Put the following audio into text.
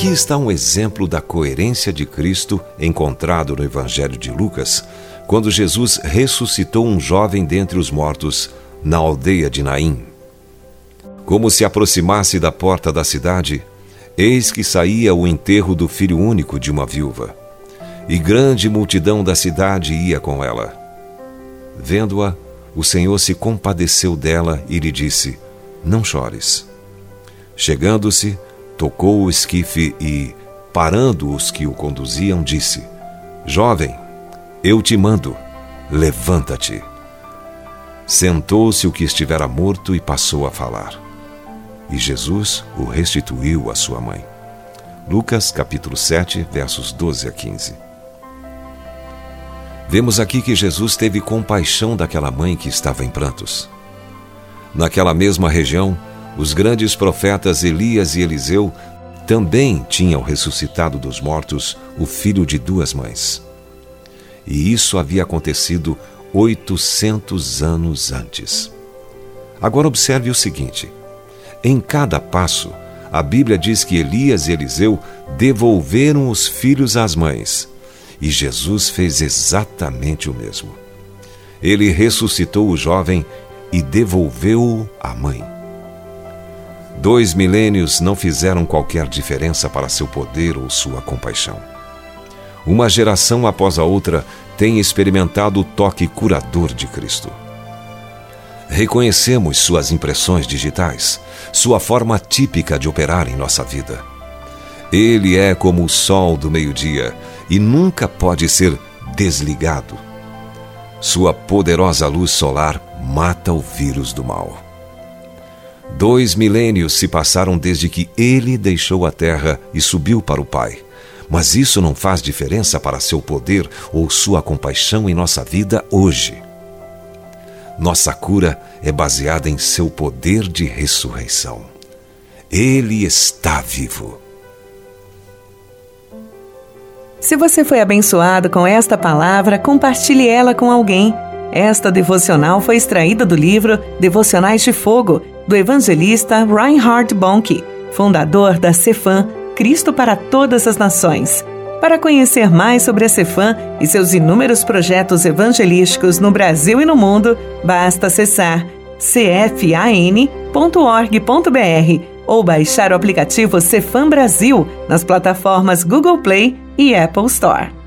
Aqui está um exemplo da coerência de Cristo encontrado no Evangelho de Lucas, quando Jesus ressuscitou um jovem dentre os mortos na aldeia de Naim. Como se aproximasse da porta da cidade, eis que saía o enterro do filho único de uma viúva, e grande multidão da cidade ia com ela. Vendo-a, o Senhor se compadeceu dela e lhe disse: Não chores. Chegando-se, tocou o esquife e, parando os que o conduziam, disse: Jovem, eu te mando, levanta-te. Sentou-se o que estivera morto e passou a falar. E Jesus o restituiu à sua mãe. Lucas capítulo 7, versos 12 a 15. Vemos aqui que Jesus teve compaixão daquela mãe que estava em prantos. Naquela mesma região, os grandes profetas Elias e Eliseu também tinham ressuscitado dos mortos o filho de duas mães. E isso havia acontecido 800 anos antes. Agora observe o seguinte: em cada passo, a Bíblia diz que Elias e Eliseu devolveram os filhos às mães, e Jesus fez exatamente o mesmo. Ele ressuscitou o jovem e devolveu-o à mãe. Dois milênios não fizeram qualquer diferença para seu poder ou sua compaixão. Uma geração após a outra tem experimentado o toque curador de Cristo. Reconhecemos suas impressões digitais, sua forma típica de operar em nossa vida. Ele é como o sol do meio-dia e nunca pode ser desligado. Sua poderosa luz solar mata o vírus do mal. Dois milênios se passaram desde que ele deixou a terra e subiu para o Pai. Mas isso não faz diferença para seu poder ou sua compaixão em nossa vida hoje. Nossa cura é baseada em seu poder de ressurreição. Ele está vivo. Se você foi abençoado com esta palavra, compartilhe ela com alguém. Esta devocional foi extraída do livro Devocionais de Fogo do evangelista Reinhard Bonnke, fundador da Cefam Cristo para Todas as Nações. Para conhecer mais sobre a Cefam e seus inúmeros projetos evangelísticos no Brasil e no mundo, basta acessar cfan.org.br ou baixar o aplicativo Cefam Brasil nas plataformas Google Play e Apple Store.